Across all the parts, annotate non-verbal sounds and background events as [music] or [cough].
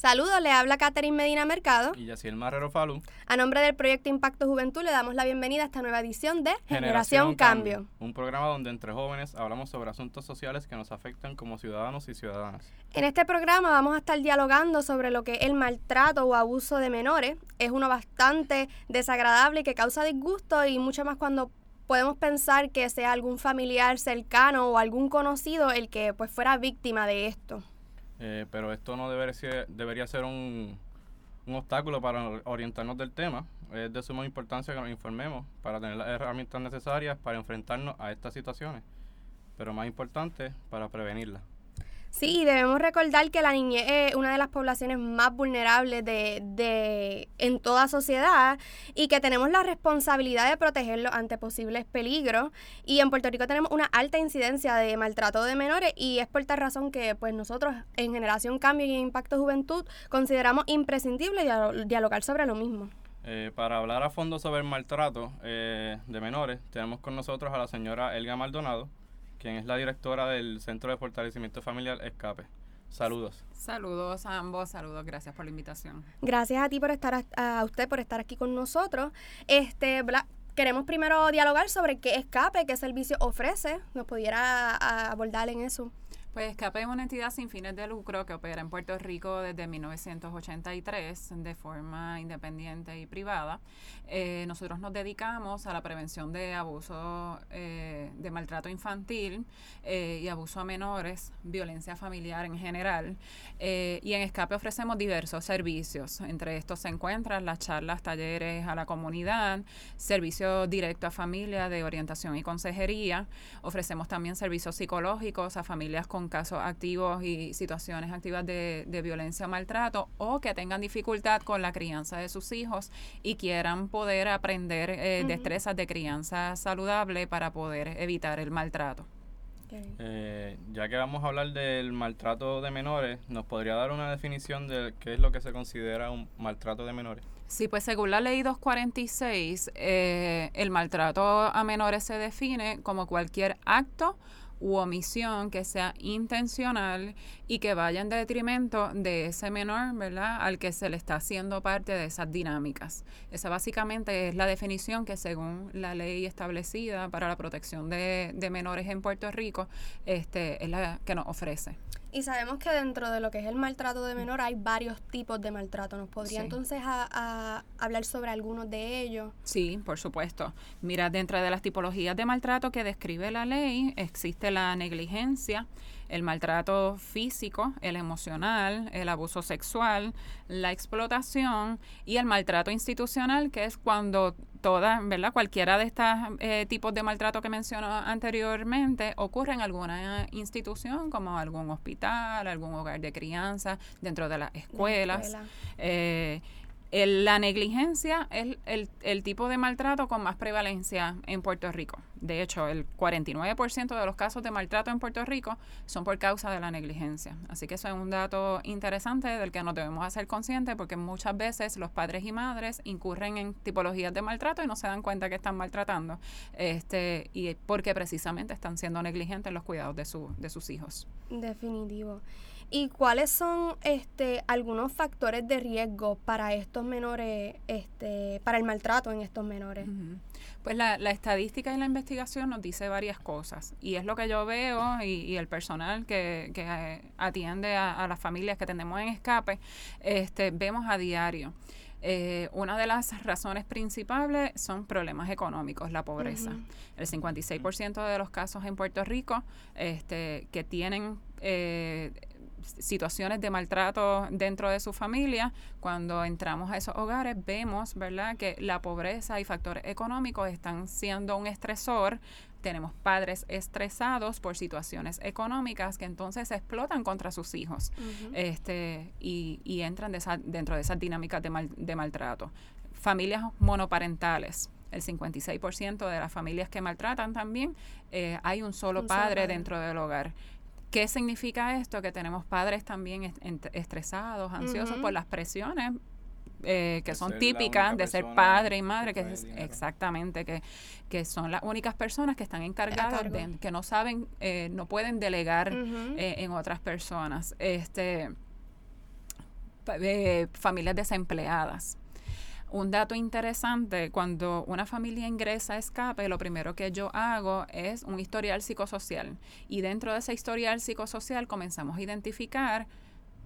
Saludos, le habla Catherine Medina Mercado. Y Yaciel Marrero Falú. A nombre del proyecto Impacto Juventud le damos la bienvenida a esta nueva edición de Generación, Cambio. Un programa donde entre jóvenes hablamos sobre asuntos sociales que nos afectan como ciudadanos y ciudadanas. En este programa vamos a estar dialogando sobre lo que el maltrato o abuso de menores. Es uno bastante desagradable y que causa disgusto y mucho más cuando podemos pensar que sea algún familiar cercano o algún conocido el que pues fuera víctima de esto. Eh, pero esto no debería ser, debería ser un, un obstáculo para orientarnos del tema. Es de suma importancia que nos informemos para tener las herramientas necesarias para enfrentarnos a estas situaciones, pero más importante, para prevenirlas. Sí, debemos recordar que la niñez es una de las poblaciones más vulnerables de, de, en toda sociedad y que tenemos la responsabilidad de protegerlos ante posibles peligros. Y en Puerto Rico tenemos una alta incidencia de maltrato de menores y es por tal razón que pues nosotros en Generación Cambio y Impacto Juventud consideramos imprescindible dialogar sobre lo mismo. Eh, para hablar a fondo sobre el maltrato eh, de menores, tenemos con nosotros a la señora Elga Maldonado, quien es la directora del Centro de Fortalecimiento Familiar Escape. Saludos. Saludos a ambos, saludos, gracias por la invitación. Gracias a ti por estar a, usted por estar aquí con nosotros. Este, queremos primero dialogar sobre qué escape, qué servicio ofrece. ¿Nos pudiera abordar en eso? Pues Escape es una entidad sin fines de lucro que opera en Puerto Rico desde 1983 de forma independiente y privada. Eh, nosotros nos dedicamos a la prevención de abuso, eh, de maltrato infantil eh, y abuso a menores, violencia familiar en general. y en Escape ofrecemos diversos servicios. Entre estos se encuentran las charlas, talleres a la comunidad, servicio directo a familia de orientación y consejería. Ofrecemos también servicios psicológicos a familias con casos activos y situaciones activas de, violencia o maltrato o que tengan dificultad con la crianza de sus hijos y quieran poder aprender eh, destrezas de crianza saludable para poder evitar el maltrato. Eh, ya que vamos a hablar del maltrato de menores, ¿nos podría dar una definición de qué es lo que se considera un maltrato de menores? Sí, pues según la ley 246, eh, el maltrato a menores se define como cualquier acto u omisión que sea intencional y que vaya en detrimento de ese menor, ¿verdad? Al que se le está haciendo parte de esas dinámicas. Esa básicamente es la definición que según la ley establecida para la protección de, de menores en Puerto Rico, este, es la que nos ofrece. Y sabemos que dentro de lo que es el maltrato de menor hay varios tipos de maltrato. ¿Nos podría entonces a, hablar sobre algunos de ellos? Sí, por supuesto. Mira, dentro de las tipologías de maltrato que describe la ley existe la negligencia, el maltrato físico, el emocional, el abuso sexual, la explotación y el maltrato institucional, que es cuando todas, ¿verdad? Cualquiera de estos eh, tipos de maltrato que mencionó anteriormente ocurre en alguna institución, como algún hospital, algún hogar de crianza, dentro de las escuelas. Eh, la negligencia es el, el, tipo de maltrato con más prevalencia en Puerto Rico. De hecho, el 49% de los casos de maltrato en Puerto Rico son por causa de la negligencia. Así que eso es un dato interesante del que nos debemos hacer conscientes porque muchas veces los padres y madres incurren en tipologías de maltrato y no se dan cuenta que están maltratando este y porque precisamente están siendo negligentes en los cuidados de, su, de sus hijos. Definitivo. ¿Y cuáles son este algunos factores de riesgo para estos menores, este, para el maltrato en estos menores? Pues la, la, estadística y la investigación nos dice varias cosas y es lo que yo veo y, el personal que, que eh, atiende a, las familias que tenemos en escape, este, vemos a diario. Eh, una de las razones principales son problemas económicos, la pobreza. El 56% de los casos en Puerto Rico este, que tienen eh, situaciones de maltrato dentro de su familia, cuando entramos a esos hogares vemos, ¿verdad?, que la pobreza y factores económicos están siendo un estresor. Tenemos padres estresados por situaciones económicas que entonces explotan contra sus hijos este, y, y entran dentro de esas dinámicas de, de maltrato. Familias monoparentales el 56% de las familias que maltratan también, eh, hay un solo, padre, dentro del hogar. ¿Qué significa esto? Que tenemos padres también estresados, ansiosos por las presiones eh, que son típicas de ser padre y madre, que es exactamente, que, que son las únicas personas que están encargadas de, que no saben, eh, no pueden delegar eh, en otras personas. Este eh, familias desempleadas. Un dato interesante, cuando una familia ingresa a escape, lo primero que yo hago es un historial psicosocial. Y dentro de ese historial psicosocial comenzamos a identificar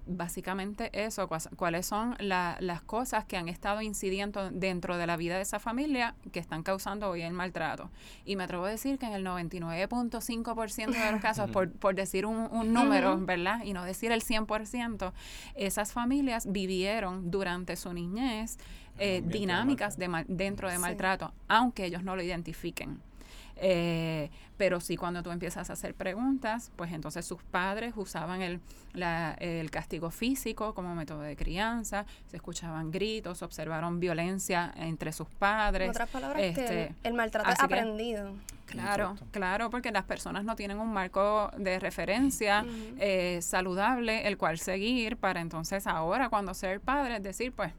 básicamente eso, cuáles son las cosas que han estado incidiendo dentro de la vida de esa familia que están causando hoy el maltrato. Y me atrevo a decir que en el 99.5% de los [laughs] casos, por, por decir un, un número, ¿verdad? Y no decir el 100%, esas familias vivieron durante su niñez eh, dinámicas de dentro de maltrato, aunque ellos no lo identifiquen. Eh, pero sí cuando tú empiezas a hacer preguntas, pues entonces sus padres usaban el, el castigo físico como método de crianza, se escuchaban gritos, observaron violencia entre sus padres. En otras palabras, que este, el, maltrato es aprendido. claro, claro, porque las personas no tienen un marco de referencia eh, saludable el cual seguir para entonces ahora cuando ser padre, es decir, pues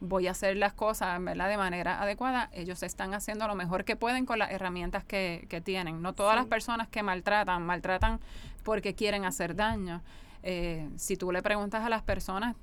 voy a hacer las cosas de manera adecuada, ellos están haciendo lo mejor que pueden con las herramientas que, que tienen. No todas las personas que maltratan, maltratan porque quieren hacer daño. Eh, si tú le preguntas a las personas,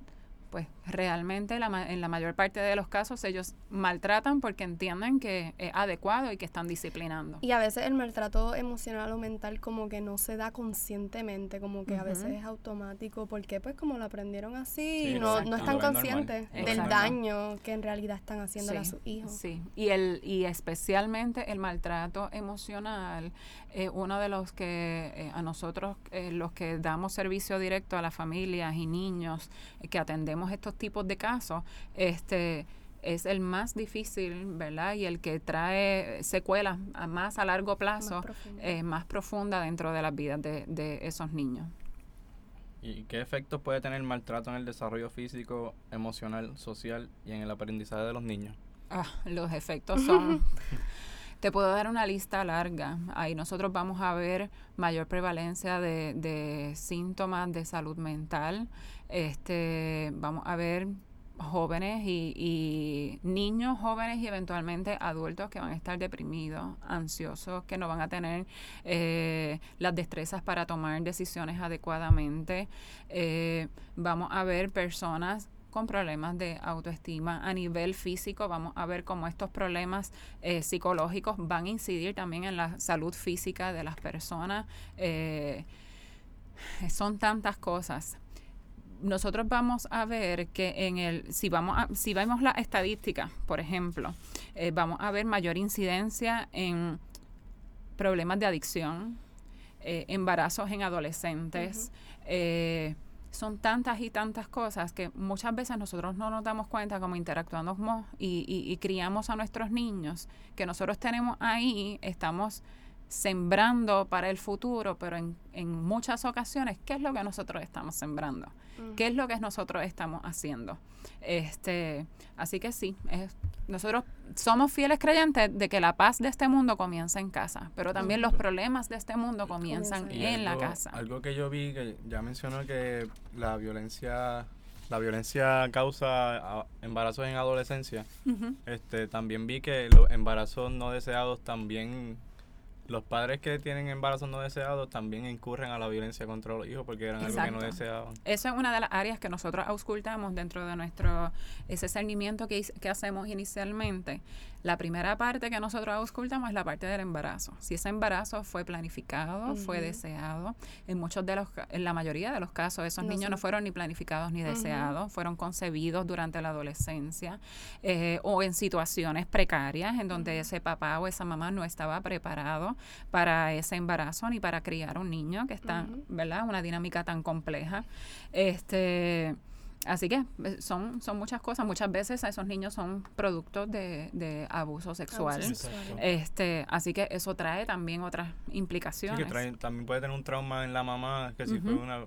pues realmente en la mayor parte de los casos ellos maltratan porque entienden que es adecuado y que están disciplinando. Y a veces el maltrato emocional o mental como que no se da conscientemente, como que a veces es automático, porque pues como lo aprendieron así, no, no, están conscientes del daño que en realidad están haciendo a sus hijos. Sí, y, el, y especialmente el maltrato emocional, eh, uno de los que eh, a nosotros, eh, los que damos servicio directo a las familias y niños que atendemos estos tipos de casos, este es el más difícil, ¿verdad? Y el que trae secuelas más a largo plazo, más, más profunda dentro de las vidas de, de esos niños. ¿Y qué efectos puede tener el maltrato en el desarrollo físico, emocional, social y en el aprendizaje de los niños? Ah, los efectos son [laughs] Te puedo dar una lista larga. Ahí nosotros vamos a ver mayor prevalencia de, de síntomas de salud mental. Este, vamos a ver jóvenes y, y, niños jóvenes y eventualmente adultos que van a estar deprimidos, ansiosos, que no van a tener eh, las destrezas para tomar decisiones adecuadamente. Eh, vamos a ver personas con problemas de autoestima a nivel físico. Vamos a ver cómo estos problemas eh, psicológicos van a incidir también en la salud física de las personas. Eh, son tantas cosas. Nosotros vamos a ver que en el, si vamos a, si vemos la estadística, por ejemplo, eh, vamos a ver mayor incidencia en problemas de adicción, embarazos en adolescentes, son tantas y tantas cosas que muchas veces nosotros no nos damos cuenta como interactuamos y, y, y criamos a nuestros niños, que nosotros tenemos ahí, estamos sembrando para el futuro, pero en, en muchas ocasiones, ¿qué es lo que nosotros estamos sembrando? Mm. ¿Qué es lo que nosotros estamos haciendo? Este, así que sí, nosotros somos fieles creyentes de que la paz de este mundo comienza en casa, pero también los problemas de este mundo comienzan en la casa. Algo que yo vi, que ya mencionó que la violencia la violencia causa embarazos en adolescencia. este También vi que los embarazos no deseados también los padres que tienen embarazos no deseados también incurren a la violencia contra los hijos porque eran algo que no deseaban. Eso es una de las áreas que nosotros auscultamos dentro de nuestro ese cernimiento que, que hacemos inicialmente. La primera parte que nosotros auscultamos es la parte del embarazo. Si ese embarazo fue planificado, fue deseado, en muchos de los, en la mayoría de los casos, esos niños no fueron ni planificados ni deseados, fueron concebidos durante la adolescencia eh, o en situaciones precarias en donde ese papá o esa mamá no estaba preparado para ese embarazo ni para criar un niño que está, ¿verdad? Una dinámica tan compleja. Este Así que eh, son, son muchas cosas. Muchas veces a esos niños son productos de, de abuso sexual. este Así que eso trae también otras implicaciones. también puede tener un trauma en la mamá, que si fue una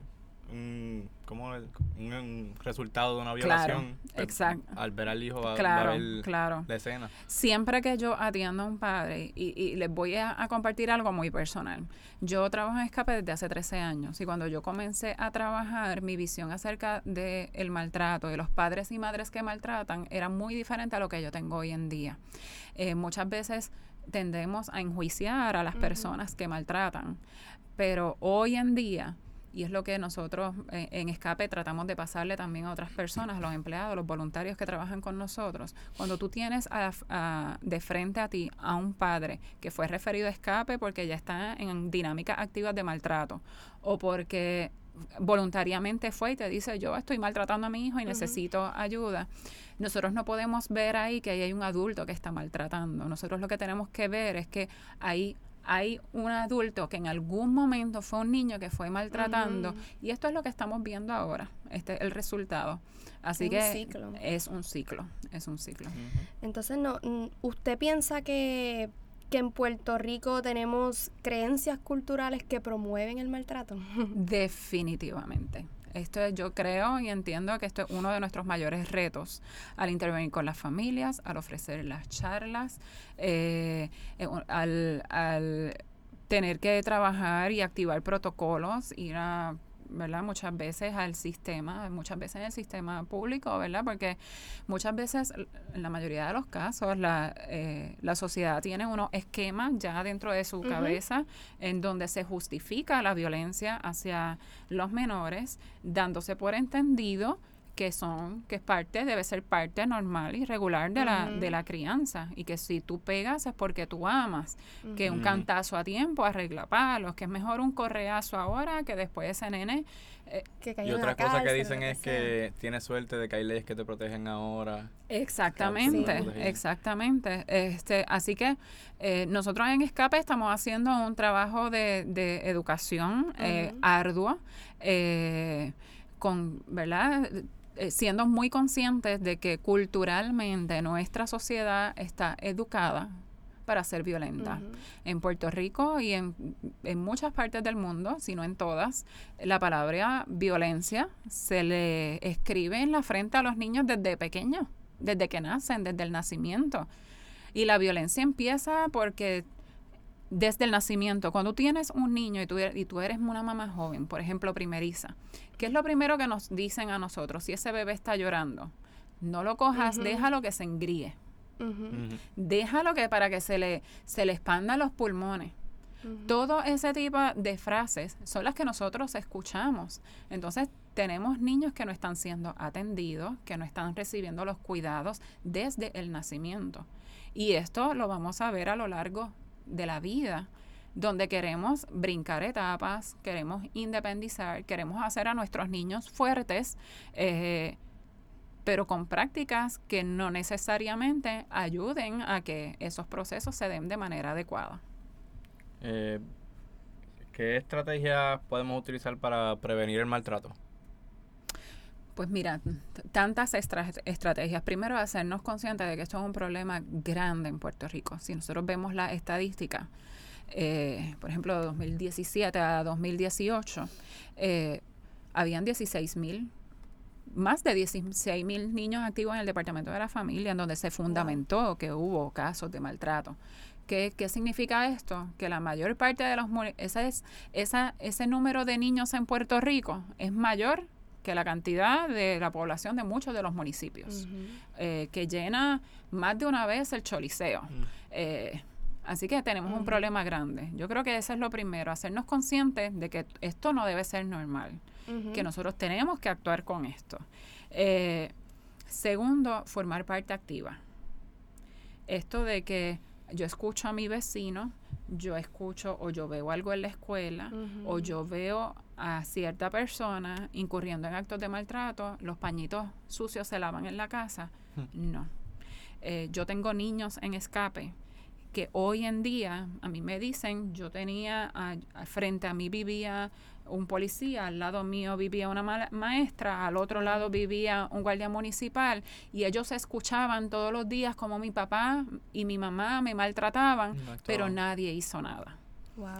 un, como un, resultado de una violación. Exacto. Al ver al hijo va, claro, a ver claro. la escena. Siempre que yo atiendo a un padre, y, y les voy a, compartir algo muy personal. Yo trabajo en escape desde hace 13 años y cuando yo comencé a trabajar, mi visión acerca del el maltrato, de los padres y madres que maltratan, era muy diferente a lo que yo tengo hoy en día. Eh, muchas veces tendemos a enjuiciar a las personas que maltratan, pero hoy en día y es lo que nosotros eh, en Escape tratamos de pasarle también a otras personas, a los empleados, a los voluntarios que trabajan con nosotros. Cuando tú tienes de frente a ti a un padre que fue referido a Escape porque ya está en dinámicas activas de maltrato o porque voluntariamente fue y te dice yo estoy maltratando a mi hijo y necesito ayuda. Nosotros no podemos ver ahí que ahí hay un adulto que está maltratando. Nosotros lo que tenemos que ver es que ahí hay un adulto que en algún momento fue un niño que fue maltratando y esto es lo que estamos viendo ahora, este es el resultado. Así que es un ciclo, es un ciclo. Entonces, no, ¿usted piensa que, que en Puerto Rico tenemos creencias culturales que promueven el maltrato? [laughs] Definitivamente. Esto yo creo y entiendo que esto es uno de nuestros mayores retos al intervenir con las familias, al ofrecer las charlas, eh, eh, al, al tener que trabajar y activar protocolos, ir a ¿verdad? Muchas veces al sistema, muchas veces en el sistema público, ¿verdad? Porque muchas veces, en la mayoría de los casos, la, eh, la sociedad tiene unos esquemas ya dentro de su cabeza en donde se justifica la violencia hacia los menores, dándose por entendido que son, que es parte, debe ser parte normal y regular de, la, de la crianza. Y que si tú pegas es porque tú amas. Que un cantazo a tiempo arregla palos, que es mejor un correazo ahora que después ese nene. Eh, y otra cosa que dicen es que tienes suerte de que hay leyes que te protegen ahora. Exactamente, exactamente. Este, así que eh, nosotros en Escape estamos haciendo un trabajo de, de educación eh, arduo. con, ¿verdad? Eh, siendo muy conscientes de que culturalmente nuestra sociedad está educada para ser violenta. En Puerto Rico y en, en, muchas partes del mundo, si no en todas, la palabra violencia se le escribe en la frente a los niños desde pequeños, desde que nacen, desde el nacimiento. Y la violencia empieza porque desde el nacimiento, cuando tienes un niño y tú, er, y tú eres una mamá joven, por ejemplo, primeriza, ¿qué es lo primero que nos dicen a nosotros si ese bebé está llorando? No lo cojas, déjalo que se engríe. Déjalo que para que se le, se le expandan los pulmones. Todo ese tipo de frases son las que nosotros escuchamos. Entonces, tenemos niños que no están siendo atendidos, que no están recibiendo los cuidados desde el nacimiento. Y esto lo vamos a ver a lo largo de la vida, donde queremos brincar etapas, queremos independizar, queremos hacer a nuestros niños fuertes, eh, pero con prácticas que no necesariamente ayuden a que esos procesos se den de manera adecuada. Eh, ¿Qué estrategias podemos utilizar para prevenir el maltrato? Pues mira, tantas estrategias. Primero, hacernos conscientes de que esto es un problema grande en Puerto Rico. Si nosotros vemos la estadística, eh, por ejemplo, de 2017 a 2018, eh, habían 16 mil, más de 16 mil niños activos en el Departamento de la Familia, en donde se fundamentó que hubo casos de maltrato. ¿Qué, ¿Qué, significa esto? Que la mayor parte de los... Esa es, esa, ese número de niños en Puerto Rico es mayor que la cantidad de la población de muchos de los municipios, eh, que llena más de una vez el choliseo. Eh, así que tenemos un problema grande. Yo creo que eso es lo primero, hacernos conscientes de que esto no debe ser normal, que nosotros tenemos que actuar con esto. Eh, segundo, formar parte activa. Esto de que yo escucho a mi vecino, yo escucho o yo veo algo en la escuela o yo veo a cierta persona incurriendo en actos de maltrato, los pañitos sucios se lavan en la casa. Hmm. No. Eh, yo tengo niños en escape que hoy en día a mí me dicen, yo tenía, frente a mí vivía un policía, al lado mío vivía una maestra, al otro lado vivía un guardia municipal y ellos escuchaban todos los días como mi papá y mi mamá me maltrataban, pero nadie hizo nada.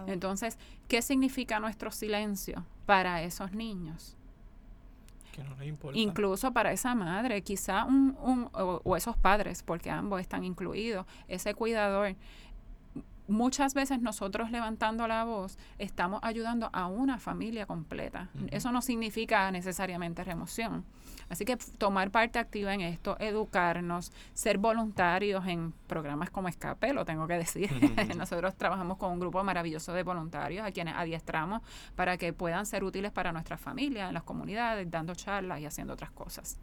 Entonces, ¿qué significa nuestro silencio para esos niños? Incluso para esa madre, quizá un, un o, esos padres, porque ambos están incluidos, ese cuidador muchas veces nosotros levantando la voz estamos ayudando a una familia completa. Eso no significa necesariamente remoción. Así que tomar parte activa en esto, educarnos, ser voluntarios en programas como Escape, lo tengo que decir. [laughs] Nosotros trabajamos con un grupo maravilloso de voluntarios a quienes adiestramos para que puedan ser útiles para nuestra familia, en las comunidades, dando charlas y haciendo otras cosas.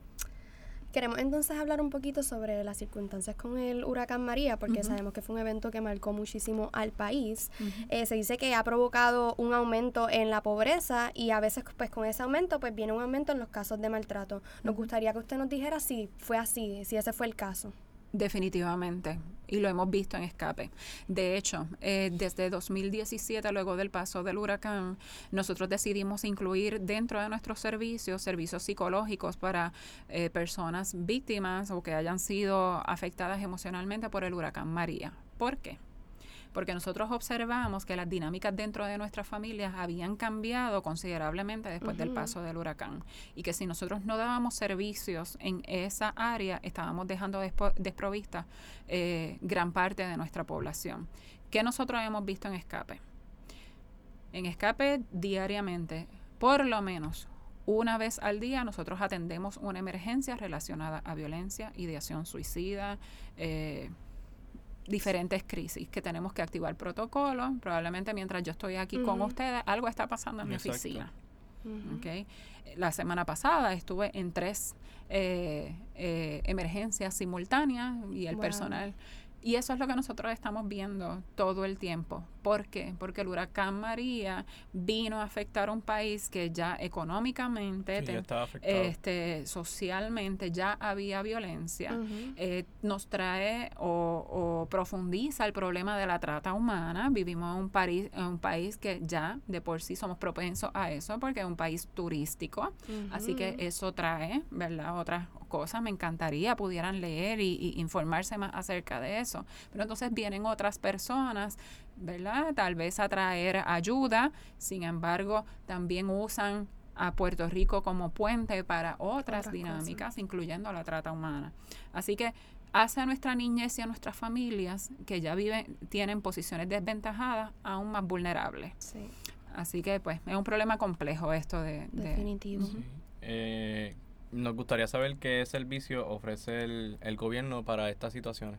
Queremos entonces hablar un poquito sobre las circunstancias con el huracán María, porque sabemos que fue un evento que marcó muchísimo al país. Eh, se dice que ha provocado un aumento en la pobreza y a veces pues con ese aumento pues viene un aumento en los casos de maltrato. Nos gustaría que usted nos dijera si fue así, si ese fue el caso. Definitivamente, y lo hemos visto en escape. De hecho, eh, desde 2017, luego del paso del huracán, nosotros decidimos incluir dentro de nuestros servicios servicios psicológicos para eh, personas víctimas o que hayan sido afectadas emocionalmente por el huracán María. ¿Por qué? Porque nosotros observamos que las dinámicas dentro de nuestras familias habían cambiado considerablemente después del paso del huracán y que si nosotros no dábamos servicios en esa área, estábamos dejando desprovista eh, gran parte de nuestra población. ¿Qué nosotros hemos visto en escape? En escape diariamente, por lo menos una vez al día nosotros atendemos una emergencia relacionada a violencia, ideación suicida, eh, diferentes crisis que tenemos que activar protocolos. Probablemente mientras yo estoy aquí con ustedes, algo está pasando en mi oficina. okay. La semana pasada estuve en tres eh, eh, emergencias simultáneas y el personal y eso es lo que nosotros estamos viendo todo el tiempo. ¿Por qué? Porque el huracán María vino a afectar un país que ya económicamente, este, socialmente ya había violencia. Eh, nos trae o, profundiza el problema de la trata humana. Vivimos en un, país, en un país que ya de por sí somos propensos a eso porque es un país turístico. Así que eso trae, ¿verdad? Otras cosas. Me encantaría pudieran leer y, informarse más acerca de eso. Pero entonces vienen otras personas, ¿verdad? Tal vez a traer ayuda. Sin embargo, también usan a Puerto Rico como puente para otras, dinámicas, incluyendo la trata humana. Así que hace a nuestra niñez y a nuestras familias que ya viven, tienen posiciones desventajadas, aún más vulnerables. Así que pues es un problema complejo esto de... Definitivo. Eh, nos gustaría saber qué servicio ofrece el, el gobierno para estas situaciones.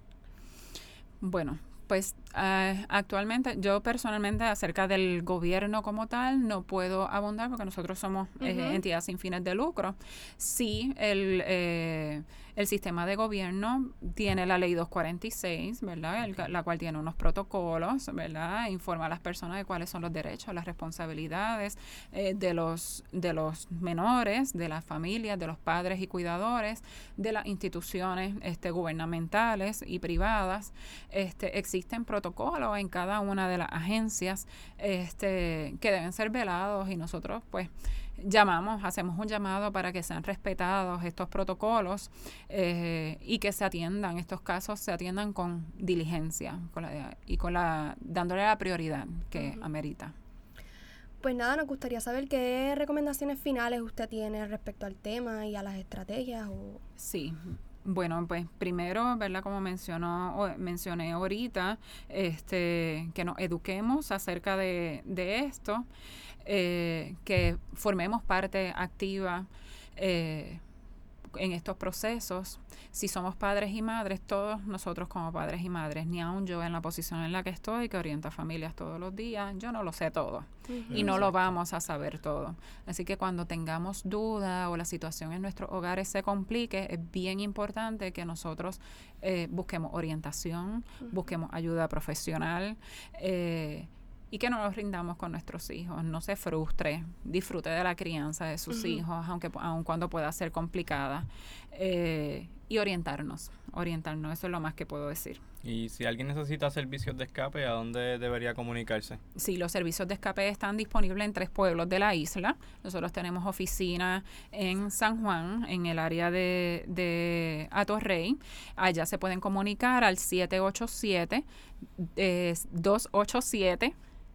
Bueno, pues ah, actualmente yo personalmente acerca del gobierno como tal no puedo abundar porque nosotros somos eh, entidades sin fines de lucro. Sí, el, eh, el sistema de gobierno tiene la ley 246, ¿verdad? la cual tiene unos protocolos, ¿verdad? Informa a las personas de cuáles son los derechos, las responsabilidades eh, de, los, de los menores, de las familias, de los padres y cuidadores, de las instituciones este, gubernamentales y privadas. Este, existen protocolos en cada una de las agencias este, que deben ser velados y nosotros, pues, llamamos, hacemos un llamado para que sean respetados estos protocolos eh, y que se atiendan, estos casos se atiendan con diligencia y con la, dándole la prioridad que amerita. Pues nada, nos gustaría saber qué recomendaciones finales usted tiene respecto al tema y a las estrategias. O... Sí, bueno, pues primero, ¿verdad? Como mencionó, mencioné ahorita, este, que nos eduquemos acerca de, de esto eh, que formemos parte activa eh, en estos procesos. Si somos padres y madres, todos nosotros como padres y madres, ni aún yo en la posición en la que estoy, que orienta familias todos los días, yo no lo sé todo y no lo vamos a saber todo. Así que cuando tengamos duda o la situación en nuestros hogares se complique, es bien importante que nosotros eh, busquemos orientación, busquemos ayuda profesional. Eh, y que no nos rindamos con nuestros hijos, no se frustre, disfrute de la crianza de sus hijos, aunque aun cuando pueda ser complicada, eh, y orientarnos, orientarnos, eso es lo más que puedo decir. Y si alguien necesita servicios de escape, ¿a dónde debería comunicarse? Sí, los servicios de escape están disponibles en tres pueblos de la isla. Nosotros tenemos oficina en San Juan, en el área de, de Atorrey. Allá se pueden comunicar al 787 287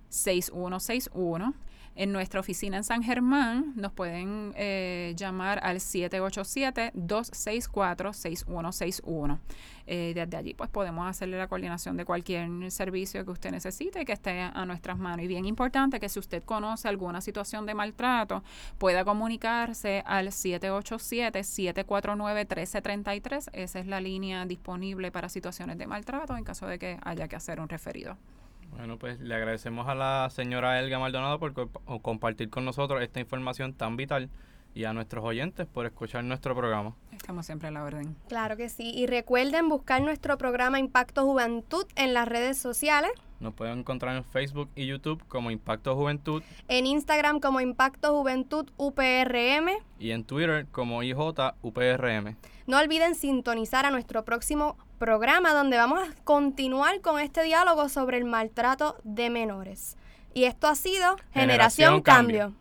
6161. En nuestra oficina en San Germán nos pueden eh, llamar al 787-264-6161. Eh, desde allí pues podemos hacerle la coordinación de cualquier servicio que usted necesite y que esté a nuestras manos. Y bien importante que si usted conoce alguna situación de maltrato, pueda comunicarse al 787-749-1333. Esa es la línea disponible para situaciones de maltrato en caso de que haya que hacer un referido. Bueno, pues le agradecemos a la señora Elga Maldonado por compartir con nosotros esta información tan vital y a nuestros oyentes por escuchar nuestro programa. Estamos siempre a la orden. Claro que sí. Y recuerden buscar nuestro programa Impacto Juventud en las redes sociales. Nos pueden encontrar en Facebook y YouTube como Impacto Juventud. En Instagram como Impacto Juventud UPRM. Y en Twitter como IJ UPRM. No olviden sintonizar a nuestro próximo programa donde vamos a continuar con este diálogo sobre el maltrato de menores. Y esto ha sido Generación, Cambio.